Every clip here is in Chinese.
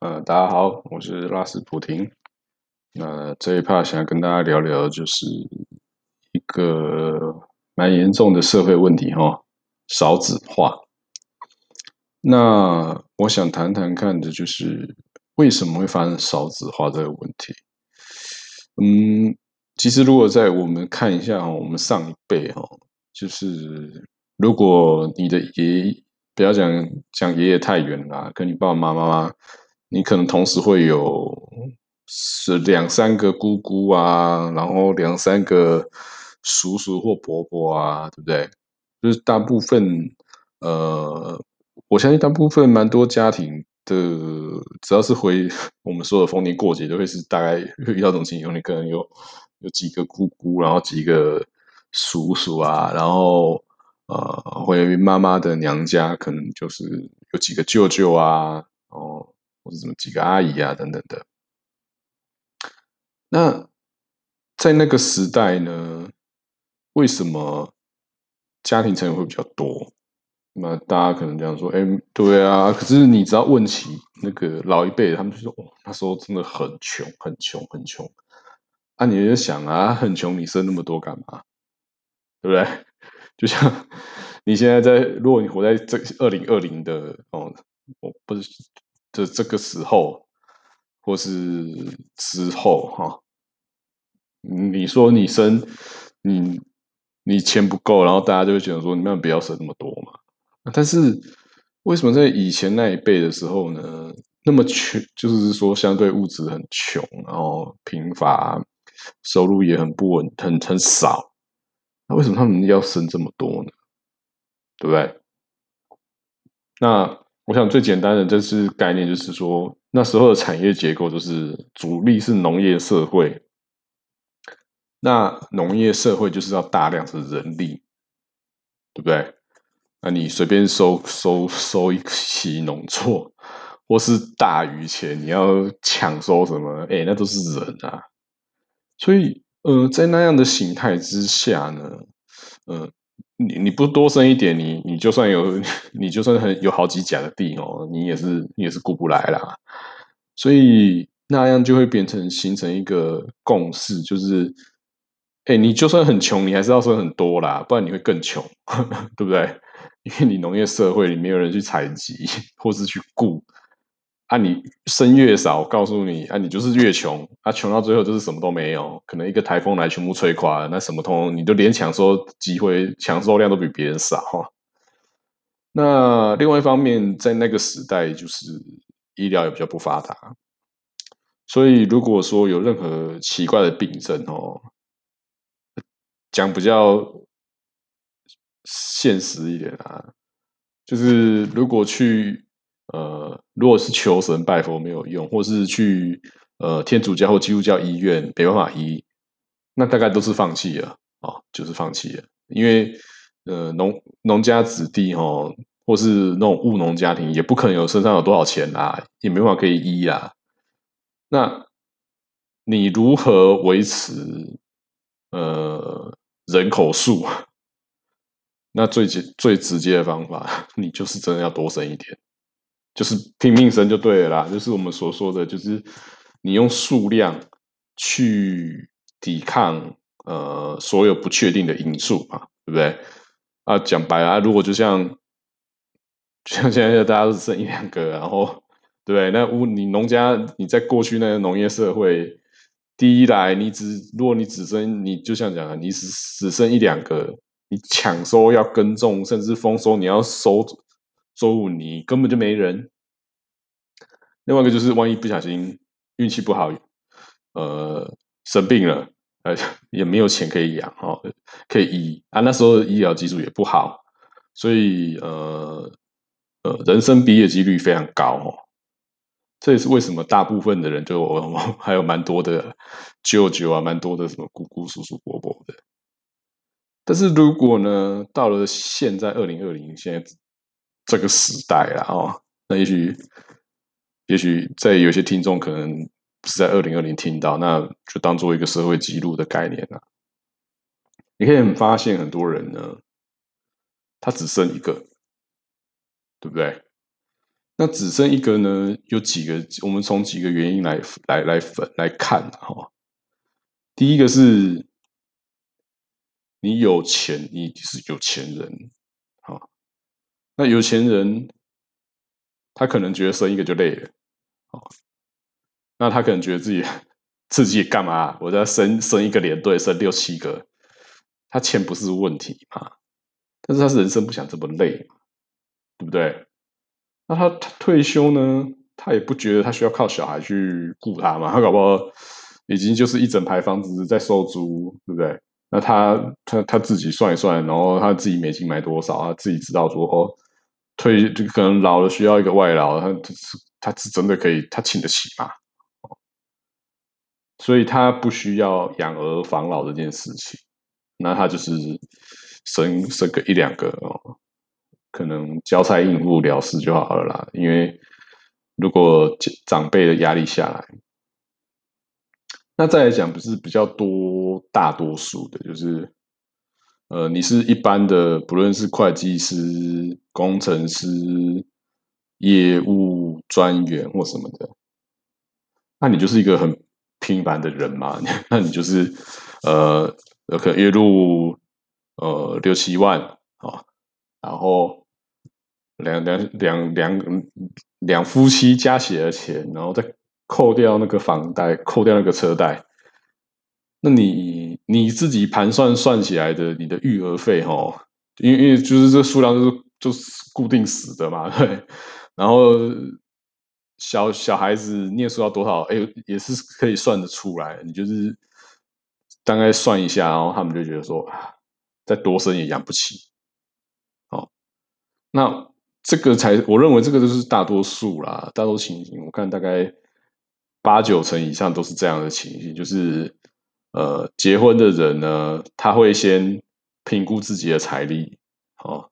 呃，大家好，我是拉斯普廷。那这一 part 想跟大家聊聊，就是一个蛮严重的社会问题哈，少子化。那我想谈谈看的，就是为什么会发生少子化这个问题。嗯，其实如果在我们看一下，我们上一辈哈，就是如果你的爷，不要讲讲爷爷太远了，跟你爸爸妈妈。你可能同时会有是两三个姑姑啊，然后两三个叔叔或伯伯啊，对不对？就是大部分，呃，我相信大部分蛮多家庭的，只要是回我们说的逢年过节，都会是大概遇到这种情况，你可能有有几个姑姑，然后几个叔叔啊，然后呃，回妈妈的娘家，可能就是有几个舅舅啊，哦。或者什么几个阿姨啊等等的，那在那个时代呢，为什么家庭成员会比较多？那大家可能这样说：“哎，对啊。”可是你只要问起那个老一辈，他们就说：“哦，那时候真的很穷，很穷，很穷。”啊，你就想啊，很穷，你生那么多干嘛？对不对？就像你现在在，如果你活在这二零二零的哦，我不是。的这个时候，或是之后哈，你说你生你你钱不够，然后大家就会觉得说你们不要生那么多嘛。但是为什么在以前那一辈的时候呢，那么穷，就是说相对物质很穷，然后贫乏，收入也很不稳，很很少。那为什么他们要生这么多呢？对不对？那。我想最简单的就是概念，就是说那时候的产业结构就是主力是农业社会，那农业社会就是要大量的人力，对不对？那你随便收收收一期农作，或是大余钱，你要抢收什么？哎，那都是人啊。所以，呃，在那样的形态之下呢，呃。你你不多生一点，你你就算有，你就算很有好几甲的地哦，你也是你也是顾不来啦。所以那样就会变成形成一个共识，就是，哎，你就算很穷，你还是要生很多啦，不然你会更穷，对不对？因为你农业社会里没有人去采集或是去雇。啊，你生越少，告诉你啊，你就是越穷啊，穷到最后就是什么都没有，可能一个台风来全部吹垮了，那什么通，你就连抢收机会、抢收量都比别人少。那另外一方面，在那个时代，就是医疗也比较不发达，所以如果说有任何奇怪的病症哦，讲比较现实一点啊，就是如果去。呃，如果是求神拜佛没有用，或是去呃天主教或基督教医院没办法医，那大概都是放弃了哦，就是放弃了。因为呃农农家子弟哦，或是那种务农家庭，也不可能有身上有多少钱啊，也没办法可以医啊。那你如何维持呃人口数？那最最直接的方法，你就是真的要多生一点。就是拼命生就对了啦，就是我们所说的，就是你用数量去抵抗呃所有不确定的因素嘛，对不对？啊，讲白了，如果就像像现在大家都生一两个，然后对？那屋你农家你在过去那个农业社会，第一来你只如果你只生，你就像讲的，你只只生一两个，你抢收要耕种，甚至丰收你要收。周五你根本就没人。另外一个就是，万一不小心运气不好，呃，生病了，呃，也没有钱可以养哦，可以医啊。那时候医疗技术也不好，所以呃呃，人生毕业几率非常高哦。这也是为什么大部分的人就 还有蛮多的舅舅啊，蛮多的什么姑姑、叔叔、伯伯的。但是如果呢，到了现在二零二零现在。这个时代了哦，那也许，也许在有些听众可能是在二零二零听到，那就当做一个社会记录的概念了。你可以发现很多人呢，他只生一个，对不对？那只剩一个呢？有几个？我们从几个原因来来来分来看哈。第一个是，你有钱，你是有钱人，那有钱人他可能觉得生一个就累了，那他可能觉得自己 自己干嘛？我在生生一个连队，生六七个，他钱不是问题嘛？但是他是人生不想这么累？对不对？那他退休呢？他也不觉得他需要靠小孩去顾他嘛？他搞不好已经就是一整排房子在收租，对不对？那他他他自己算一算，然后他自己每金买多少，他自己知道说哦，退就可能老了需要一个外劳，他是他是真的可以，他请得起嘛？所以他不需要养儿防老这件事情，那他就是生生个一两个哦。可能交差应付了事就好了啦，因为如果长辈的压力下来，那再来讲不是比较多大多数的，就是呃，你是一般的，不论是会计师、工程师、业务专员或什么的，那你就是一个很平凡的人嘛，那你就是呃，可能月入呃六七万啊，然后。两两两两两夫妻加起来的钱，然后再扣掉那个房贷，扣掉那个车贷，那你你自己盘算算起来的，你的育儿费哈，因为因为就是这数量就是就是固定死的嘛，对。然后小小孩子念书要多少，哎，也是可以算得出来。你就是大概算一下，然后他们就觉得说，再多生也养不起，好，那。这个才，我认为这个就是大多数啦，大多情形，我看大概八九成以上都是这样的情形，就是呃，结婚的人呢，他会先评估自己的财力，哦，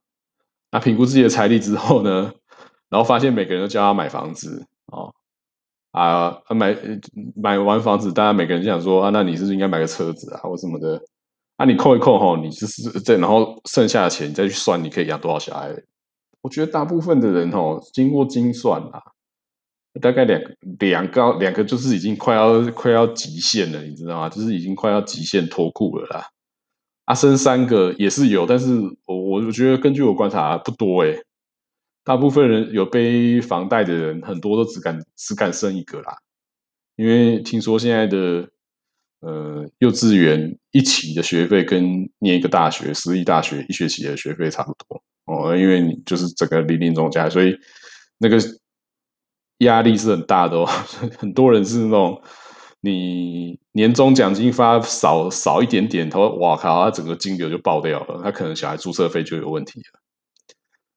那评估自己的财力之后呢，然后发现每个人都叫他买房子，哦，啊，买买完房子，大家每个人就想说啊，那你是不是应该买个车子啊，或什么的？啊，你扣一扣哈，你就是这，然后剩下的钱你再去算，你可以养多少小孩？我觉得大部分的人哦，经过精算啊，大概两两个两个就是已经快要快要极限了，你知道吗？就是已经快要极限脱裤了啦。啊，生三个也是有，但是我我我觉得根据我观察不多诶。大部分人有背房贷的人，很多都只敢只敢生一个啦，因为听说现在的呃幼稚园一起的学费跟念一个大学私立大学一学期的学费差不多。哦，因为你就是整个零零总加，所以那个压力是很大的哦。很多人是那种你年终奖金发少少一点点，他说：“哇靠，他整个金流就爆掉了，他可能小孩注册费就有问题了。”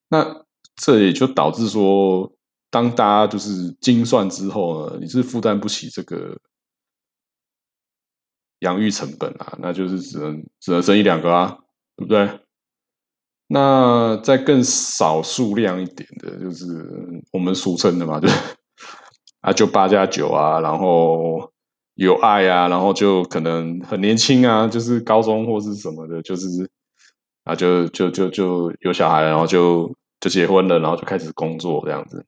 那这也就导致说，当大家就是精算之后呢，你是负担不起这个养育成本啊，那就是只能只能生一两个啊，对不对？那再更少数量一点的，就是我们俗称的嘛，就啊，就八加九啊，然后有爱啊，然后就可能很年轻啊，就是高中或是什么的，就是啊，就就就就有小孩，然后就就结婚了，然后就开始工作这样子。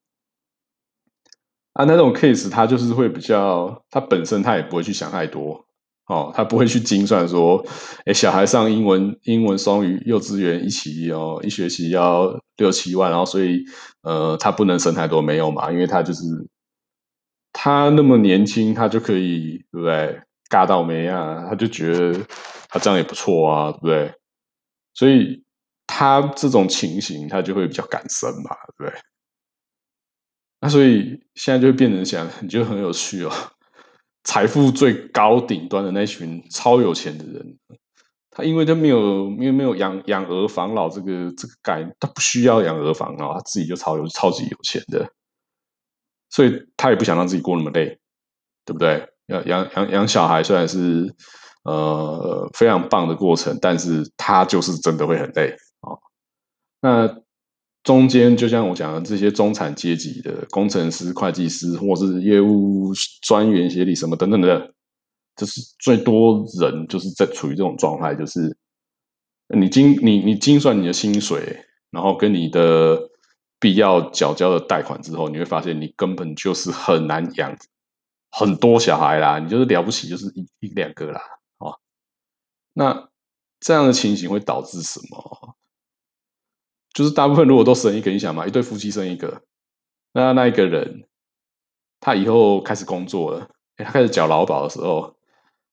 啊，那种 case 他就是会比较，他本身他也不会去想太多。哦，他不会去精算说，哎，小孩上英文英文双语幼稚园一起哦，一学期要六七万，然后所以呃，他不能生太多没有嘛，因为他就是他那么年轻，他就可以对不对？尬到没啊？他就觉得他这样也不错啊，对不对？所以他这种情形，他就会比较敢生嘛，对不对？那所以现在就变成想，你就很有趣哦。财富最高顶端的那群超有钱的人，他因为他没有没有没有养养儿防老这个这个概念，他不需要养儿防老，他自己就超有超级有钱的，所以他也不想让自己过那么累，对不对？要养养养小孩虽然是呃非常棒的过程，但是他就是真的会很累啊。那。中间就像我讲的，这些中产阶级的工程师、会计师，或是业务专员、协理什么等等的，就是最多人就是在处于这种状态，就是你精你你精算你的薪水，然后跟你的必要缴交的贷款之后，你会发现你根本就是很难养很多小孩啦，你就是了不起就是一一两个啦，哦，那这样的情形会导致什么？就是大部分如果都生一个，你想嘛，一对夫妻生一个，那那一个人他以后开始工作了，他开始缴劳保的时候，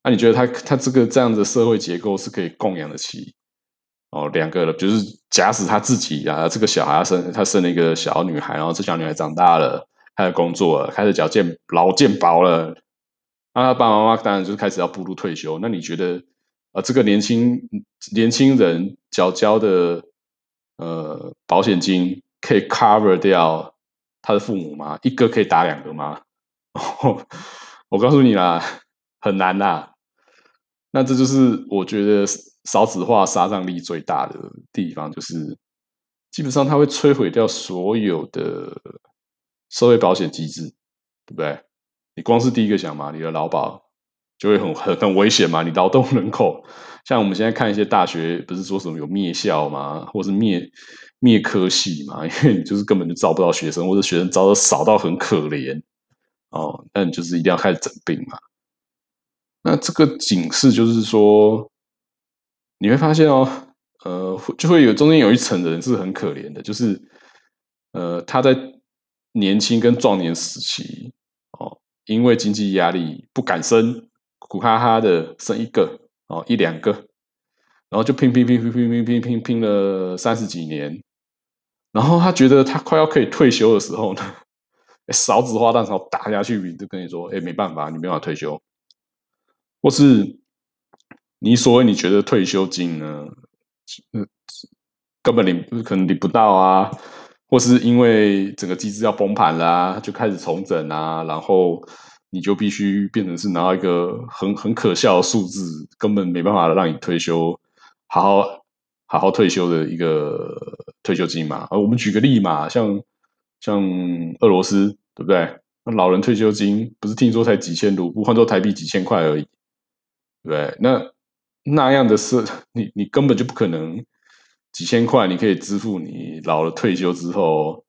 那你觉得他他这个这样的社会结构是可以供养得起？哦，两个了，就是假使他自己啊，这个小孩生他生了一个小女孩，然后这小女孩长大了，开始工作了，开始缴健劳健保了，那他爸爸妈妈当然就是开始要步入退休。那你觉得啊，这个年轻年轻人缴交的呃保险金可以 cover 掉他的父母吗？一个可以打两个吗？我告诉你啦，很难啦。那这就是我觉得。少子化杀伤力最大的地方，就是基本上它会摧毁掉所有的社会保险机制，对不对？你光是第一个想嘛，你的劳保就会很很很危险嘛。你劳动人口，像我们现在看一些大学，不是说什么有灭校吗？或是灭灭科系嘛？因为你就是根本就招不到学生，或者学生招的少到很可怜哦。那你就是一定要开始整病嘛。那这个警示就是说。你会发现哦，呃，就会有中间有一层人是很可怜的，就是呃，他在年轻跟壮年时期哦，因为经济压力不敢生，苦哈哈的生一个哦一两个，然后就拼拼拼拼拼拼拼拼拼了三十几年，然后他觉得他快要可以退休的时候呢，少子化浪潮打下去，就跟你说，哎，没办法，你没办法退休，或是。你所谓你觉得退休金呢？根本领可能领不到啊，或是因为整个机制要崩盘啦，就开始重整啊，然后你就必须变成是拿到一个很很可笑的数字，根本没办法让你退休，好好好好退休的一个退休金嘛。而我们举个例嘛，像像俄罗斯，对不对？那老人退休金不是听说才几千卢布，换做台币几千块而已，对不对？那那样的事，你你根本就不可能几千块，你可以支付你老了退休之后，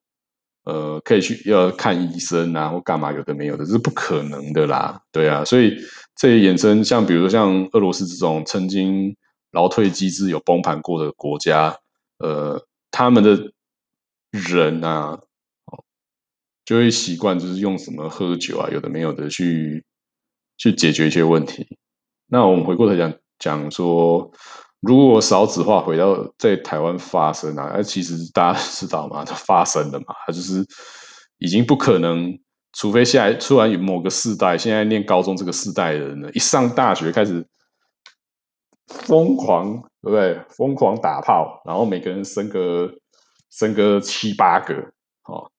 呃，可以去要看医生啊，或干嘛有的没有的，这是不可能的啦，对啊，所以这也衍生像比如说像俄罗斯这种曾经劳退机制有崩盘过的国家，呃，他们的人啊，就会习惯就是用什么喝酒啊，有的没有的去去解决一些问题。那我们回过头讲。讲说，如果少子化回到在台湾发生啊，那 其实大家知道嘛，它发生了嘛，它就是已经不可能，除非现在突然有某个世代，现在念高中这个世代的人呢，一上大学开始疯狂，对不对？疯狂打炮，然后每个人生个生个七八个，哦，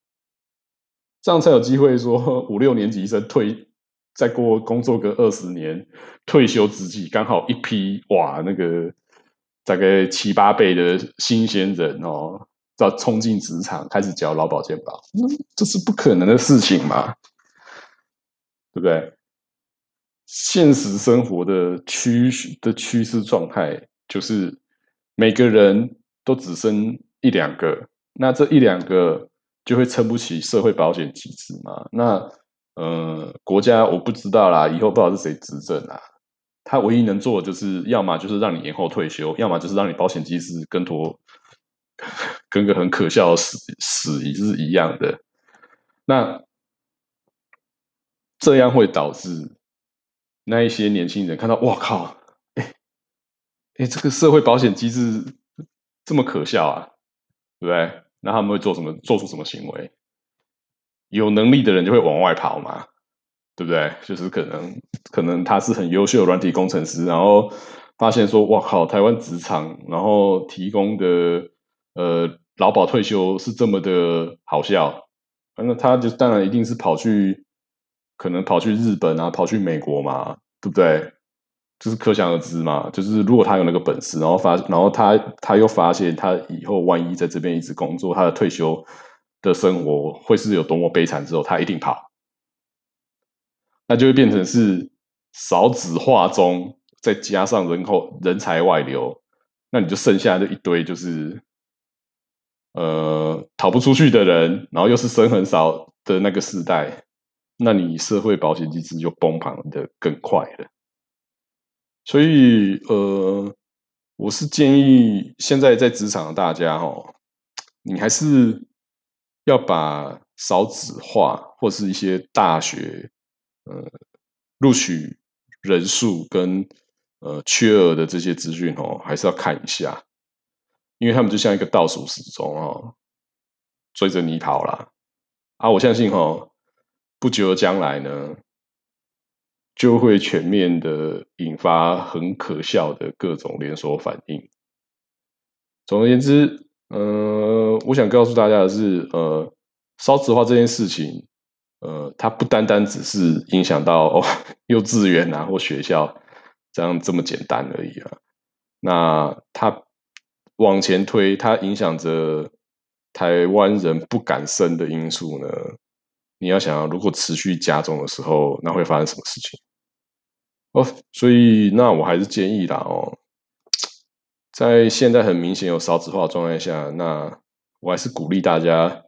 这样才有机会说五六年级生退。再过工作个二十年，退休之际刚好一批哇，那个大概七八倍的新鲜人哦，要冲进职场开始交劳保健保，这是不可能的事情嘛，对不对？现实生活的趋势的趋势状态就是每个人都只生一两个，那这一两个就会撑不起社会保险机制嘛？那。呃，国家我不知道啦，以后不知道是谁执政啊。他唯一能做的就是，要么就是让你延后退休，要么就是让你保险机制跟妥，跟个很可笑的死死仪是一样的。那这样会导致那一些年轻人看到，哇靠，哎哎，这个社会保险机制这么可笑啊，对不对？那他们会做什么？做出什么行为？有能力的人就会往外跑嘛，对不对？就是可能可能他是很优秀的软体工程师，然后发现说，哇靠，台湾职场然后提供的呃劳保退休是这么的好笑，那他就当然一定是跑去，可能跑去日本啊，跑去美国嘛，对不对？就是可想而知嘛，就是如果他有那个本事，然后发，然后他他又发现他以后万一在这边一直工作，他的退休。的生活会是有多么悲惨？之后他一定跑，那就会变成是少子化中再加上人口人才外流，那你就剩下就一堆就是呃逃不出去的人，然后又是生很少的那个时代，那你社会保险机制就崩盘的更快了。所以呃，我是建议现在在职场的大家哦，你还是要把少子化或是一些大学呃录取人数跟呃缺额的这些资讯哦，还是要看一下。因为他们就像一个倒数时钟哦，追着你跑啦。啊！我相信哈，不久的将来呢，就会全面的引发很可笑的各种连锁反应。总而言之，呃，我想告诉大家的是，呃，烧纸化这件事情，呃，它不单单只是影响到哦幼稚园啊或学校这样这么简单而已啊。那它。往前推，它影响着台湾人不敢生的因素呢？你要想，如果持续加重的时候，那会发生什么事情？哦，所以那我还是建议啦哦，在现在很明显有少子化状态下，那我还是鼓励大家，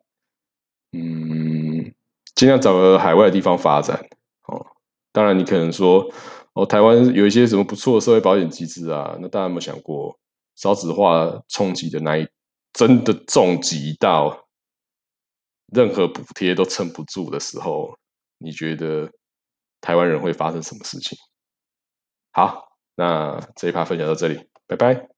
尽量找个海外的地方发展哦。当然，你可能说，哦，台湾有一些什么不错的社会保险机制啊？那大家有没有想过？少子化冲击的那一真的重击到任何补贴都撑不住的时候，你觉得台湾人会发生什么事情？好，那这一趴分享到这里，拜拜。